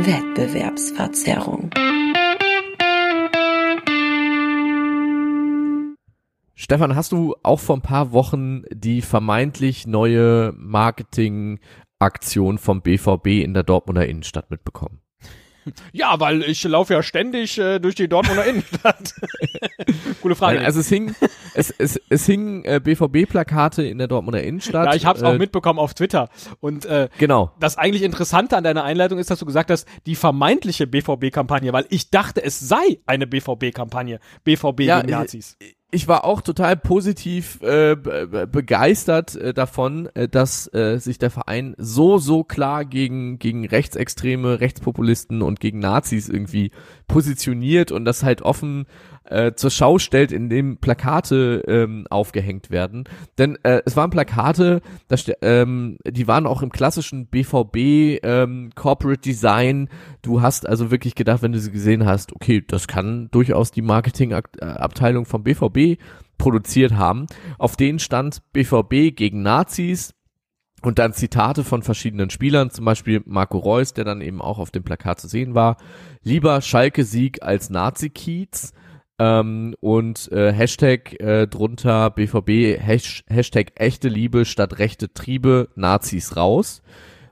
Wettbewerbsverzerrung. Stefan, hast du auch vor ein paar Wochen die vermeintlich neue Marketingaktion vom BVB in der Dortmunder Innenstadt mitbekommen? Ja, weil ich laufe ja ständig äh, durch die Dortmunder Innenstadt. Coole Frage. Also es hing, es, es, es hingen äh, BVB-Plakate in der Dortmunder Innenstadt. Ja, ich habe es auch äh, mitbekommen auf Twitter. Und äh, Genau. das eigentlich Interessante an deiner Einleitung ist, dass du gesagt hast, die vermeintliche BVB-Kampagne, weil ich dachte, es sei eine BVB-Kampagne. BVB Ja, gegen Nazis. ich war auch total positiv äh, be- be- begeistert äh, davon, äh, dass äh, sich der Verein so so klar gegen gegen Rechtsextreme, Rechtspopulisten und gegen Nazis irgendwie positioniert und das halt offen äh, zur Schau stellt, indem Plakate ähm, aufgehängt werden. Denn äh, es waren Plakate, da ste- ähm, die waren auch im klassischen BVB ähm, Corporate Design. Du hast also wirklich gedacht, wenn du sie gesehen hast, okay, das kann durchaus die Marketingabteilung vom BVB produziert haben. Auf denen stand BVB gegen Nazis. Und dann Zitate von verschiedenen Spielern, zum Beispiel Marco Reus, der dann eben auch auf dem Plakat zu sehen war. Lieber Schalke-Sieg als Nazi-Kiez. Ähm, und äh, Hashtag äh, drunter BVB, Hash, Hashtag echte Liebe statt rechte Triebe, Nazis raus.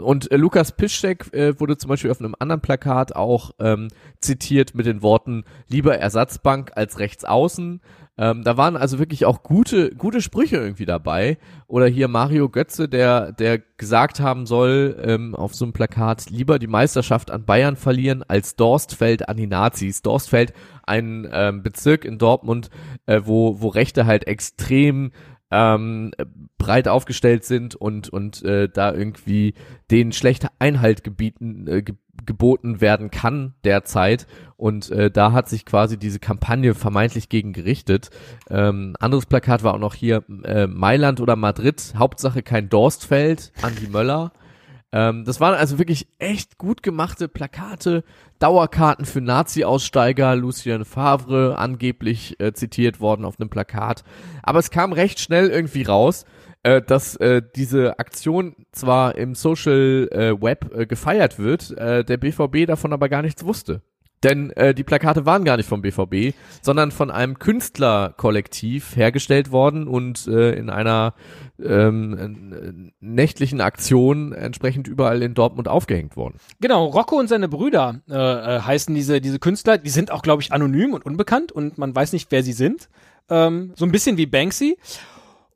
Und äh, Lukas Piszczek äh, wurde zum Beispiel auf einem anderen Plakat auch ähm, zitiert mit den Worten lieber Ersatzbank als Rechtsaußen. Ähm, da waren also wirklich auch gute, gute Sprüche irgendwie dabei. Oder hier Mario Götze, der, der gesagt haben soll ähm, auf so einem Plakat, lieber die Meisterschaft an Bayern verlieren als Dorstfeld an die Nazis. Dorstfeld, ein ähm, Bezirk in Dortmund, äh, wo, wo Rechte halt extrem ähm, breit aufgestellt sind und und äh, da irgendwie denen schlechter Einhalt gebieten äh, ge geboten werden kann derzeit und äh, da hat sich quasi diese Kampagne vermeintlich gegen gerichtet. Ähm, anderes Plakat war auch noch hier äh, Mailand oder Madrid, Hauptsache kein Dorstfeld, Andi Möller. Ähm, das waren also wirklich echt gut gemachte Plakate, Dauerkarten für Nazi-Aussteiger, Lucien Favre angeblich äh, zitiert worden auf einem Plakat. Aber es kam recht schnell irgendwie raus, äh, dass äh, diese Aktion zwar im Social äh, Web äh, gefeiert wird, äh, der BVB davon aber gar nichts wusste. Denn äh, die Plakate waren gar nicht vom BVB, sondern von einem Künstlerkollektiv hergestellt worden und äh, in einer ähm, äh, nächtlichen Aktion entsprechend überall in Dortmund aufgehängt worden. Genau, Rocco und seine Brüder äh, äh, heißen diese, diese Künstler. Die sind auch, glaube ich, anonym und unbekannt und man weiß nicht, wer sie sind. Ähm, so ein bisschen wie Banksy.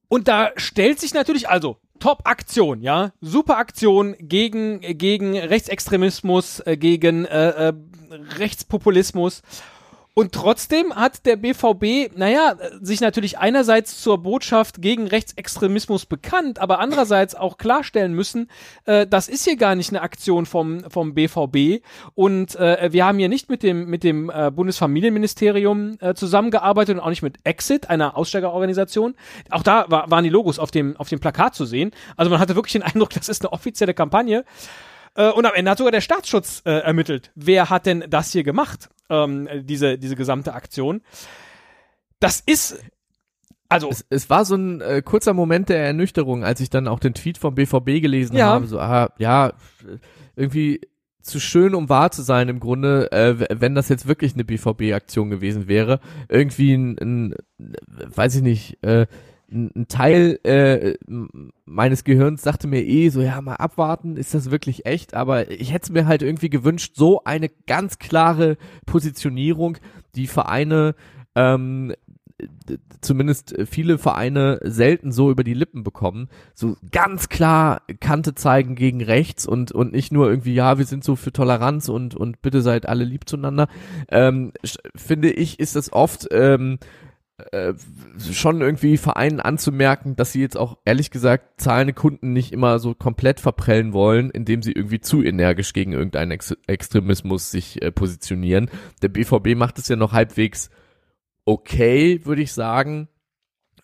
Und da stellt sich natürlich, also, Top-Aktion, ja, super Aktion gegen, gegen Rechtsextremismus, äh, gegen äh, äh, Rechtspopulismus. Und trotzdem hat der BVB, naja, sich natürlich einerseits zur Botschaft gegen Rechtsextremismus bekannt, aber andererseits auch klarstellen müssen, äh, das ist hier gar nicht eine Aktion vom, vom BVB. Und äh, wir haben hier nicht mit dem, mit dem äh, Bundesfamilienministerium äh, zusammengearbeitet und auch nicht mit Exit, einer Aussteigerorganisation. Auch da war, waren die Logos auf dem, auf dem Plakat zu sehen. Also man hatte wirklich den Eindruck, das ist eine offizielle Kampagne. Äh, und am Ende hat sogar der Staatsschutz äh, ermittelt. Wer hat denn das hier gemacht? Ähm, diese, diese gesamte Aktion. Das ist. Also, Es, es war so ein äh, kurzer Moment der Ernüchterung, als ich dann auch den Tweet vom BVB gelesen Ja. habe. So, ah, ja, irgendwie zu schön, um wahr zu sein im Grunde, äh, wenn das jetzt wirklich eine BVB-Aktion gewesen wäre. Irgendwie ein, ein weiß ich nicht, äh, ein Teil äh, meines Gehirns sagte mir eh so, ja, mal abwarten, ist das wirklich echt? Aber ich hätte es mir halt irgendwie gewünscht, so eine ganz klare Positionierung, die Vereine ähm, zumindest viele Vereine selten so über die Lippen bekommen, so ganz klar Kante zeigen gegen rechts und und nicht nur irgendwie ja wir sind so für Toleranz und und bitte seid alle lieb zueinander. Ähm, finde ich ist es oft ähm, äh, schon irgendwie Vereinen anzumerken, dass sie jetzt auch ehrlich gesagt zahlende Kunden nicht immer so komplett verprellen wollen, indem sie irgendwie zu energisch gegen irgendeinen Ex Extremismus sich äh, positionieren. Der BVB macht es ja noch halbwegs okay, würde ich sagen.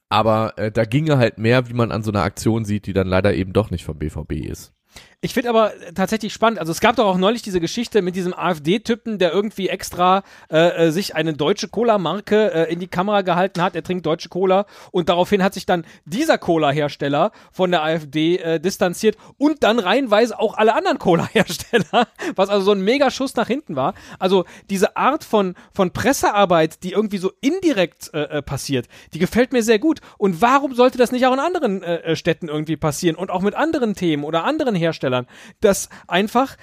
Aber äh, da ginge halt mehr, wie man an so einer Aktion sieht, die dann leider eben doch nicht vom BVB ist. Ich finde aber tatsächlich spannend. Also es gab doch auch neulich diese Geschichte mit diesem AfD-Typen, der irgendwie extra äh, äh, sich eine deutsche Cola-Marke äh, in die Kamera gehalten hat. Er trinkt deutsche Cola und daraufhin hat sich dann dieser Cola-Hersteller von der AfD äh, distanziert und dann reihenweise auch alle anderen Cola-Hersteller, was also so ein Megaschuss nach hinten war. Also diese Art von von Pressearbeit, die irgendwie so indirekt äh, äh passiert, die gefällt mir sehr gut. Und warum sollte das nicht auch in anderen äh, äh Städten irgendwie passieren und auch mit anderen Themen oder anderen Herstellern? Herstellern, dass einfach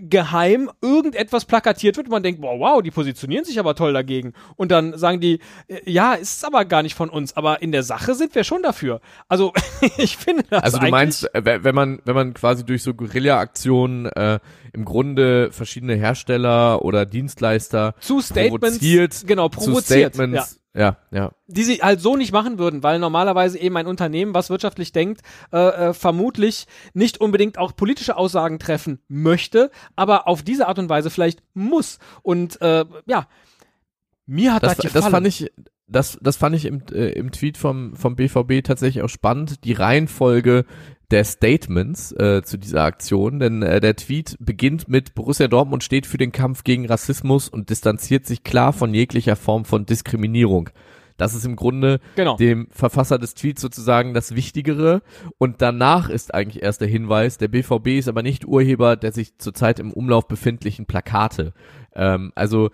geheim irgendetwas plakatiert wird man denkt, wow, wow, die positionieren sich aber toll dagegen. Und dann sagen die, äh, ja, ist aber gar nicht von uns, aber in der Sache sind wir schon dafür. Also ich finde das Also du meinst, äh, wenn man, wenn man quasi durch so Guerilla-Aktionen äh, im Grunde verschiedene Hersteller oder Dienstleister zu Statements, provoziert, genau, provoziert, zu Statements, ja ja, ja. Die sie halt so nicht machen würden, weil normalerweise eben ein Unternehmen, was wirtschaftlich denkt, äh, äh, vermutlich nicht unbedingt auch politische Aussagen treffen möchte, aber auf diese Art und Weise vielleicht muss. Und äh, ja, mir hat das, das gefallen. Das fand ich, das, das fand ich im, äh, im Tweet vom, vom BVB tatsächlich auch spannend, die Reihenfolge der Statements äh, zu dieser Aktion, denn äh, der Tweet beginnt mit Borussia Dortmund steht für den Kampf gegen Rassismus und distanziert sich klar von jeglicher Form von Diskriminierung. Das ist im Grunde genau. dem Verfasser des Tweets sozusagen das Wichtigere. Und danach ist eigentlich erst der Hinweis, der BVB ist aber nicht Urheber der sich zurzeit im Umlauf befindlichen Plakate. Ähm, also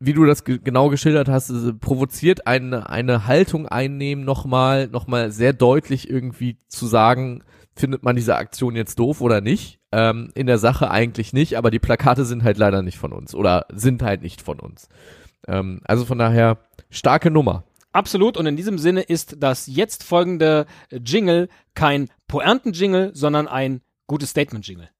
wie du das ge genau geschildert hast, provoziert eine, eine Haltung einnehmen, nochmal, nochmal sehr deutlich irgendwie zu sagen, findet man diese Aktion jetzt doof oder nicht? Ähm, in der Sache eigentlich nicht, aber die Plakate sind halt leider nicht von uns oder sind halt nicht von uns. Ähm, also von daher, starke Nummer. Absolut. Und in diesem Sinne ist das jetzt folgende Jingle kein Pointen-Jingle, sondern ein gutes Statement-Jingle.